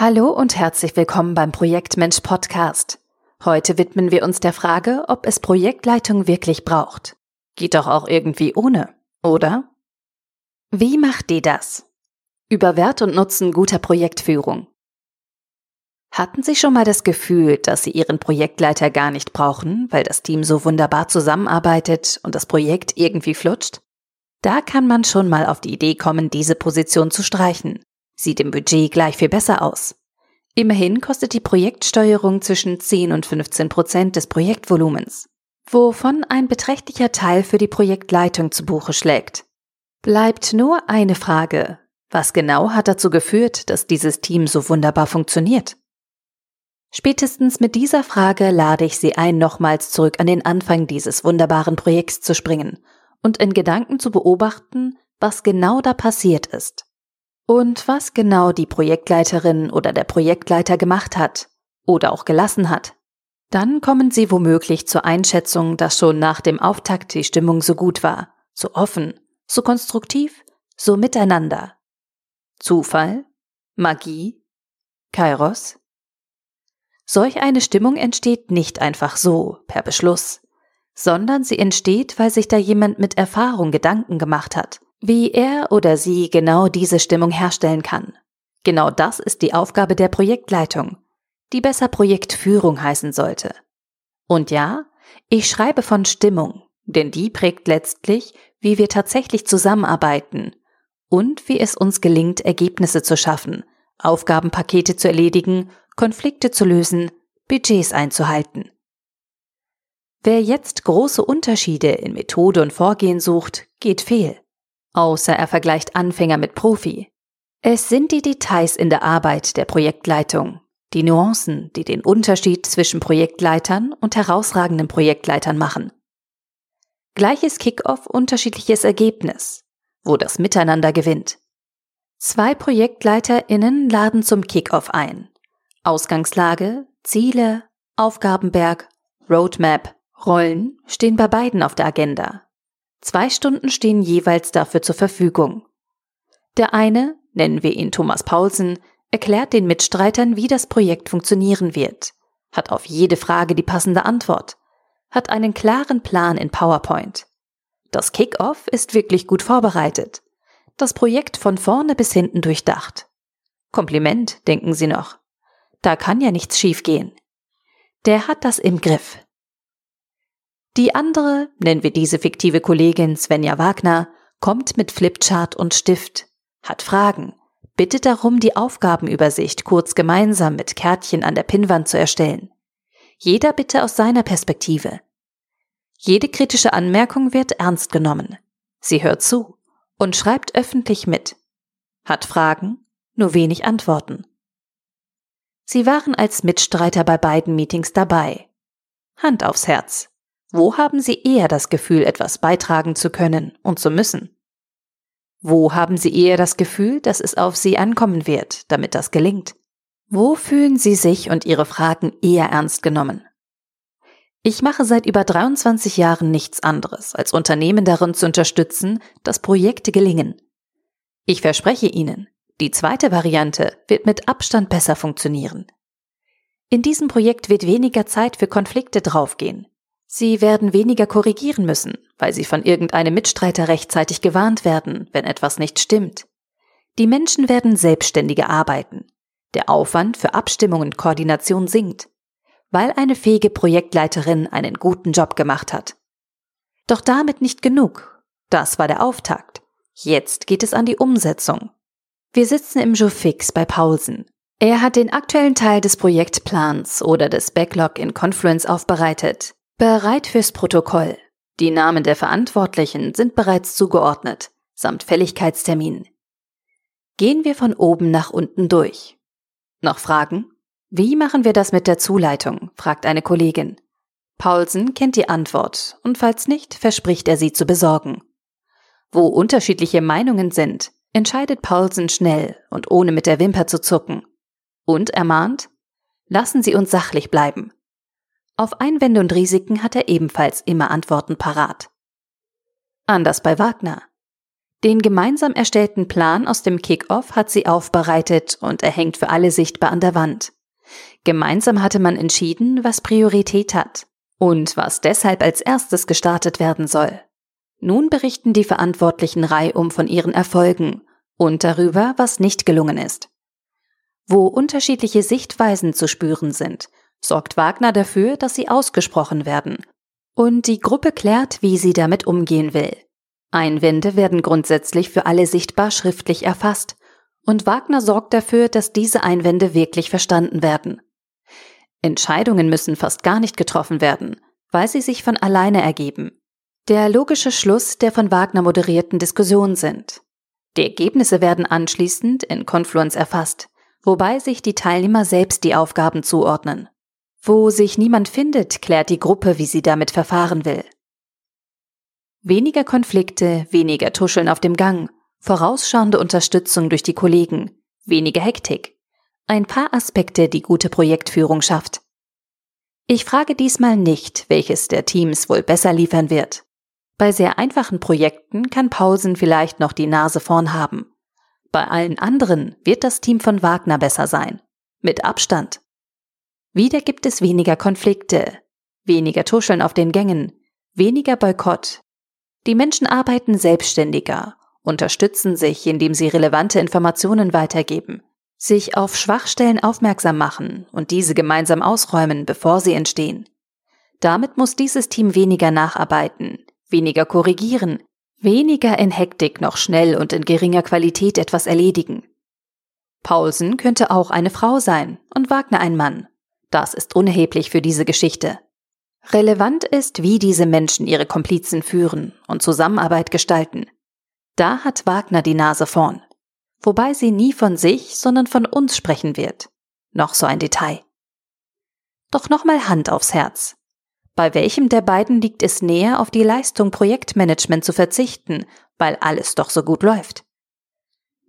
Hallo und herzlich willkommen beim Projektmensch Podcast. Heute widmen wir uns der Frage, ob es Projektleitung wirklich braucht. Geht doch auch irgendwie ohne, oder? Wie macht die das? Über Wert und Nutzen guter Projektführung. Hatten Sie schon mal das Gefühl, dass Sie Ihren Projektleiter gar nicht brauchen, weil das Team so wunderbar zusammenarbeitet und das Projekt irgendwie flutscht? Da kann man schon mal auf die Idee kommen, diese Position zu streichen sieht im Budget gleich viel besser aus. Immerhin kostet die Projektsteuerung zwischen 10 und 15 Prozent des Projektvolumens, wovon ein beträchtlicher Teil für die Projektleitung zu Buche schlägt. Bleibt nur eine Frage. Was genau hat dazu geführt, dass dieses Team so wunderbar funktioniert? Spätestens mit dieser Frage lade ich Sie ein, nochmals zurück an den Anfang dieses wunderbaren Projekts zu springen und in Gedanken zu beobachten, was genau da passiert ist. Und was genau die Projektleiterin oder der Projektleiter gemacht hat oder auch gelassen hat. Dann kommen Sie womöglich zur Einschätzung, dass schon nach dem Auftakt die Stimmung so gut war, so offen, so konstruktiv, so miteinander. Zufall? Magie? Kairos? Solch eine Stimmung entsteht nicht einfach so, per Beschluss, sondern sie entsteht, weil sich da jemand mit Erfahrung Gedanken gemacht hat wie er oder sie genau diese Stimmung herstellen kann. Genau das ist die Aufgabe der Projektleitung, die besser Projektführung heißen sollte. Und ja, ich schreibe von Stimmung, denn die prägt letztlich, wie wir tatsächlich zusammenarbeiten und wie es uns gelingt, Ergebnisse zu schaffen, Aufgabenpakete zu erledigen, Konflikte zu lösen, Budgets einzuhalten. Wer jetzt große Unterschiede in Methode und Vorgehen sucht, geht fehl. Außer er vergleicht Anfänger mit Profi. Es sind die Details in der Arbeit der Projektleitung, die Nuancen, die den Unterschied zwischen Projektleitern und herausragenden Projektleitern machen. Gleiches Kickoff, unterschiedliches Ergebnis, wo das Miteinander gewinnt. Zwei ProjektleiterInnen laden zum Kickoff ein. Ausgangslage, Ziele, Aufgabenberg, Roadmap, Rollen stehen bei beiden auf der Agenda. Zwei Stunden stehen jeweils dafür zur Verfügung. Der eine, nennen wir ihn Thomas Paulsen, erklärt den Mitstreitern, wie das Projekt funktionieren wird, hat auf jede Frage die passende Antwort, hat einen klaren Plan in PowerPoint. Das Kick-off ist wirklich gut vorbereitet. Das Projekt von vorne bis hinten durchdacht. Kompliment, denken Sie noch. Da kann ja nichts schiefgehen. Der hat das im Griff. Die andere, nennen wir diese fiktive Kollegin Svenja Wagner, kommt mit Flipchart und Stift, hat Fragen, bittet darum, die Aufgabenübersicht kurz gemeinsam mit Kärtchen an der Pinnwand zu erstellen. Jeder bitte aus seiner Perspektive. Jede kritische Anmerkung wird ernst genommen. Sie hört zu und schreibt öffentlich mit. Hat Fragen, nur wenig Antworten. Sie waren als Mitstreiter bei beiden Meetings dabei. Hand aufs Herz. Wo haben Sie eher das Gefühl, etwas beitragen zu können und zu müssen? Wo haben Sie eher das Gefühl, dass es auf Sie ankommen wird, damit das gelingt? Wo fühlen Sie sich und Ihre Fragen eher ernst genommen? Ich mache seit über 23 Jahren nichts anderes, als Unternehmen darin zu unterstützen, dass Projekte gelingen. Ich verspreche Ihnen, die zweite Variante wird mit Abstand besser funktionieren. In diesem Projekt wird weniger Zeit für Konflikte draufgehen. Sie werden weniger korrigieren müssen, weil sie von irgendeinem Mitstreiter rechtzeitig gewarnt werden, wenn etwas nicht stimmt. Die Menschen werden selbstständiger arbeiten. Der Aufwand für Abstimmung und Koordination sinkt, weil eine fähige Projektleiterin einen guten Job gemacht hat. Doch damit nicht genug. Das war der Auftakt. Jetzt geht es an die Umsetzung. Wir sitzen im Fix bei Paulsen. Er hat den aktuellen Teil des Projektplans oder des Backlog in Confluence aufbereitet, Bereit fürs Protokoll. Die Namen der Verantwortlichen sind bereits zugeordnet, samt Fälligkeitstermin. Gehen wir von oben nach unten durch. Noch Fragen? Wie machen wir das mit der Zuleitung? fragt eine Kollegin. Paulsen kennt die Antwort und falls nicht, verspricht er sie zu besorgen. Wo unterschiedliche Meinungen sind, entscheidet Paulsen schnell und ohne mit der Wimper zu zucken. Und ermahnt, lassen Sie uns sachlich bleiben. Auf Einwände und Risiken hat er ebenfalls immer Antworten parat. Anders bei Wagner. Den gemeinsam erstellten Plan aus dem Kick-Off hat sie aufbereitet und er hängt für alle sichtbar an der Wand. Gemeinsam hatte man entschieden, was Priorität hat und was deshalb als erstes gestartet werden soll. Nun berichten die Verantwortlichen reihum von ihren Erfolgen und darüber, was nicht gelungen ist. Wo unterschiedliche Sichtweisen zu spüren sind, sorgt Wagner dafür, dass sie ausgesprochen werden. Und die Gruppe klärt, wie sie damit umgehen will. Einwände werden grundsätzlich für alle sichtbar schriftlich erfasst. Und Wagner sorgt dafür, dass diese Einwände wirklich verstanden werden. Entscheidungen müssen fast gar nicht getroffen werden, weil sie sich von alleine ergeben. Der logische Schluss der von Wagner moderierten Diskussion sind. Die Ergebnisse werden anschließend in Confluence erfasst, wobei sich die Teilnehmer selbst die Aufgaben zuordnen. Wo sich niemand findet, klärt die Gruppe, wie sie damit verfahren will. Weniger Konflikte, weniger Tuscheln auf dem Gang, vorausschauende Unterstützung durch die Kollegen, weniger Hektik. Ein paar Aspekte, die gute Projektführung schafft. Ich frage diesmal nicht, welches der Teams wohl besser liefern wird. Bei sehr einfachen Projekten kann Paulsen vielleicht noch die Nase vorn haben. Bei allen anderen wird das Team von Wagner besser sein. Mit Abstand. Wieder gibt es weniger Konflikte, weniger Tuscheln auf den Gängen, weniger Boykott. Die Menschen arbeiten selbstständiger, unterstützen sich, indem sie relevante Informationen weitergeben, sich auf Schwachstellen aufmerksam machen und diese gemeinsam ausräumen, bevor sie entstehen. Damit muss dieses Team weniger nacharbeiten, weniger korrigieren, weniger in Hektik noch schnell und in geringer Qualität etwas erledigen. Paulsen könnte auch eine Frau sein und Wagner ein Mann. Das ist unerheblich für diese Geschichte. Relevant ist, wie diese Menschen ihre Komplizen führen und Zusammenarbeit gestalten. Da hat Wagner die Nase vorn. Wobei sie nie von sich, sondern von uns sprechen wird. Noch so ein Detail. Doch nochmal Hand aufs Herz. Bei welchem der beiden liegt es näher, auf die Leistung Projektmanagement zu verzichten, weil alles doch so gut läuft?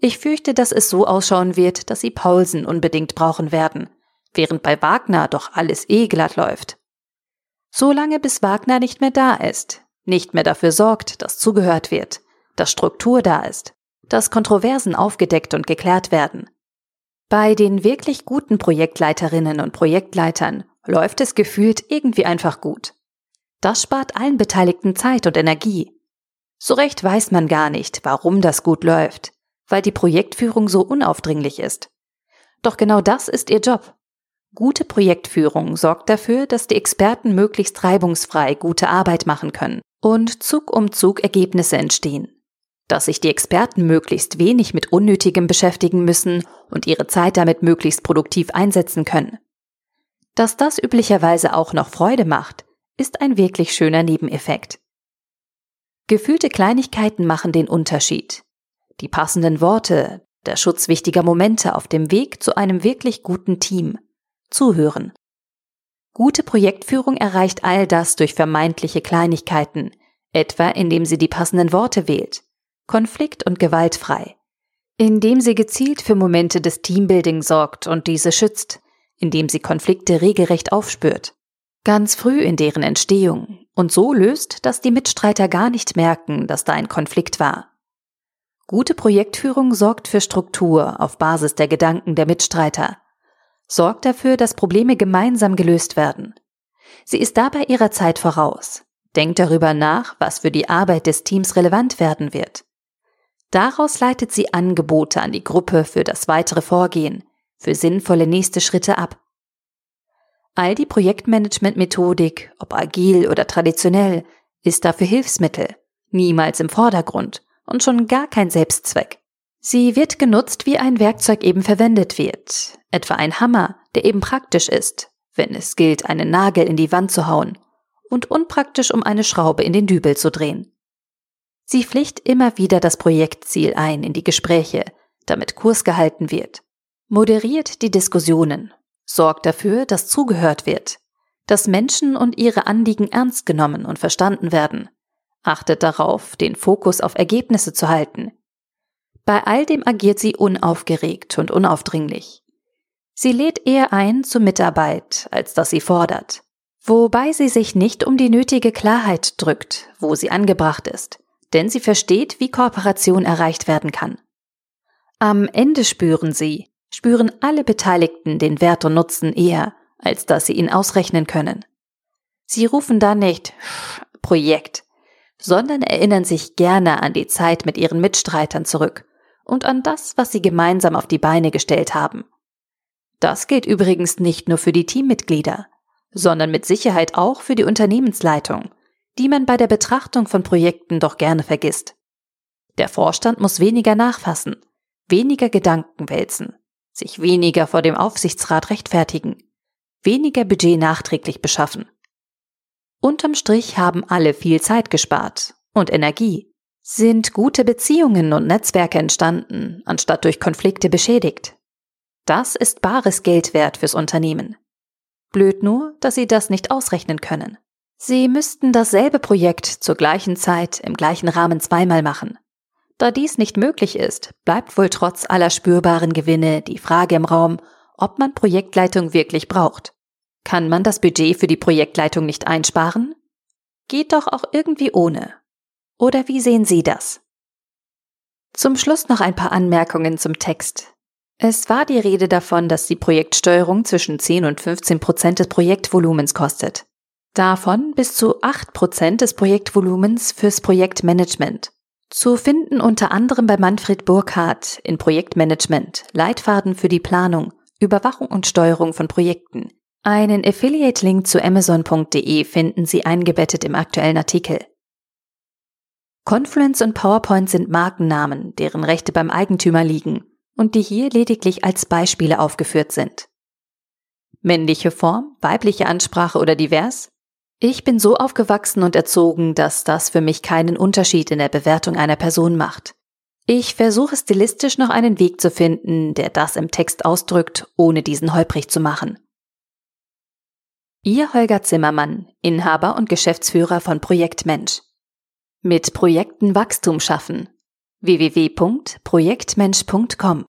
Ich fürchte, dass es so ausschauen wird, dass sie Paulsen unbedingt brauchen werden, während bei Wagner doch alles eh glatt läuft. Solange bis Wagner nicht mehr da ist, nicht mehr dafür sorgt, dass zugehört wird, dass Struktur da ist, dass Kontroversen aufgedeckt und geklärt werden. Bei den wirklich guten Projektleiterinnen und Projektleitern läuft es gefühlt irgendwie einfach gut. Das spart allen Beteiligten Zeit und Energie. So recht weiß man gar nicht, warum das gut läuft, weil die Projektführung so unaufdringlich ist. Doch genau das ist ihr Job. Gute Projektführung sorgt dafür, dass die Experten möglichst reibungsfrei gute Arbeit machen können und Zug um Zug Ergebnisse entstehen. Dass sich die Experten möglichst wenig mit Unnötigem beschäftigen müssen und ihre Zeit damit möglichst produktiv einsetzen können. Dass das üblicherweise auch noch Freude macht, ist ein wirklich schöner Nebeneffekt. Gefühlte Kleinigkeiten machen den Unterschied. Die passenden Worte, der Schutz wichtiger Momente auf dem Weg zu einem wirklich guten Team – Zuhören. Gute Projektführung erreicht all das durch vermeintliche Kleinigkeiten, etwa indem sie die passenden Worte wählt, konflikt- und gewaltfrei, indem sie gezielt für Momente des Teambuilding sorgt und diese schützt, indem sie Konflikte regelrecht aufspürt, ganz früh in deren Entstehung und so löst, dass die Mitstreiter gar nicht merken, dass da ein Konflikt war. Gute Projektführung sorgt für Struktur auf Basis der Gedanken der Mitstreiter sorgt dafür, dass Probleme gemeinsam gelöst werden. Sie ist dabei ihrer Zeit voraus, denkt darüber nach, was für die Arbeit des Teams relevant werden wird. Daraus leitet sie Angebote an die Gruppe für das weitere Vorgehen, für sinnvolle nächste Schritte ab. All die Projektmanagement-Methodik, ob agil oder traditionell, ist dafür Hilfsmittel, niemals im Vordergrund und schon gar kein Selbstzweck. Sie wird genutzt, wie ein Werkzeug eben verwendet wird, etwa ein Hammer, der eben praktisch ist, wenn es gilt, einen Nagel in die Wand zu hauen, und unpraktisch, um eine Schraube in den Dübel zu drehen. Sie pflicht immer wieder das Projektziel ein in die Gespräche, damit Kurs gehalten wird, moderiert die Diskussionen, sorgt dafür, dass zugehört wird, dass Menschen und ihre Anliegen ernst genommen und verstanden werden, achtet darauf, den Fokus auf Ergebnisse zu halten, bei all dem agiert sie unaufgeregt und unaufdringlich. Sie lädt eher ein zur Mitarbeit, als dass sie fordert. Wobei sie sich nicht um die nötige Klarheit drückt, wo sie angebracht ist, denn sie versteht, wie Kooperation erreicht werden kann. Am Ende spüren sie, spüren alle Beteiligten den Wert und Nutzen eher, als dass sie ihn ausrechnen können. Sie rufen da nicht Projekt, sondern erinnern sich gerne an die Zeit mit ihren Mitstreitern zurück und an das, was sie gemeinsam auf die Beine gestellt haben. Das gilt übrigens nicht nur für die Teammitglieder, sondern mit Sicherheit auch für die Unternehmensleitung, die man bei der Betrachtung von Projekten doch gerne vergisst. Der Vorstand muss weniger nachfassen, weniger Gedanken wälzen, sich weniger vor dem Aufsichtsrat rechtfertigen, weniger Budget nachträglich beschaffen. Unterm Strich haben alle viel Zeit gespart und Energie, sind gute Beziehungen und Netzwerke entstanden, anstatt durch Konflikte beschädigt. Das ist bares Geld wert fürs Unternehmen. Blöd nur, dass Sie das nicht ausrechnen können. Sie müssten dasselbe Projekt zur gleichen Zeit im gleichen Rahmen zweimal machen. Da dies nicht möglich ist, bleibt wohl trotz aller spürbaren Gewinne die Frage im Raum, ob man Projektleitung wirklich braucht. Kann man das Budget für die Projektleitung nicht einsparen? Geht doch auch irgendwie ohne. Oder wie sehen Sie das? Zum Schluss noch ein paar Anmerkungen zum Text. Es war die Rede davon, dass die Projektsteuerung zwischen 10 und 15 Prozent des Projektvolumens kostet. Davon bis zu 8 Prozent des Projektvolumens fürs Projektmanagement. Zu finden unter anderem bei Manfred Burkhardt in Projektmanagement, Leitfaden für die Planung, Überwachung und Steuerung von Projekten. Einen Affiliate-Link zu Amazon.de finden Sie eingebettet im aktuellen Artikel. Confluence und PowerPoint sind Markennamen, deren Rechte beim Eigentümer liegen und die hier lediglich als Beispiele aufgeführt sind. Männliche Form, weibliche Ansprache oder divers? Ich bin so aufgewachsen und erzogen, dass das für mich keinen Unterschied in der Bewertung einer Person macht. Ich versuche stilistisch noch einen Weg zu finden, der das im Text ausdrückt, ohne diesen holprig zu machen. Ihr Holger Zimmermann, Inhaber und Geschäftsführer von Projektmensch. Mit Projekten Wachstum schaffen. www.projektmensch.com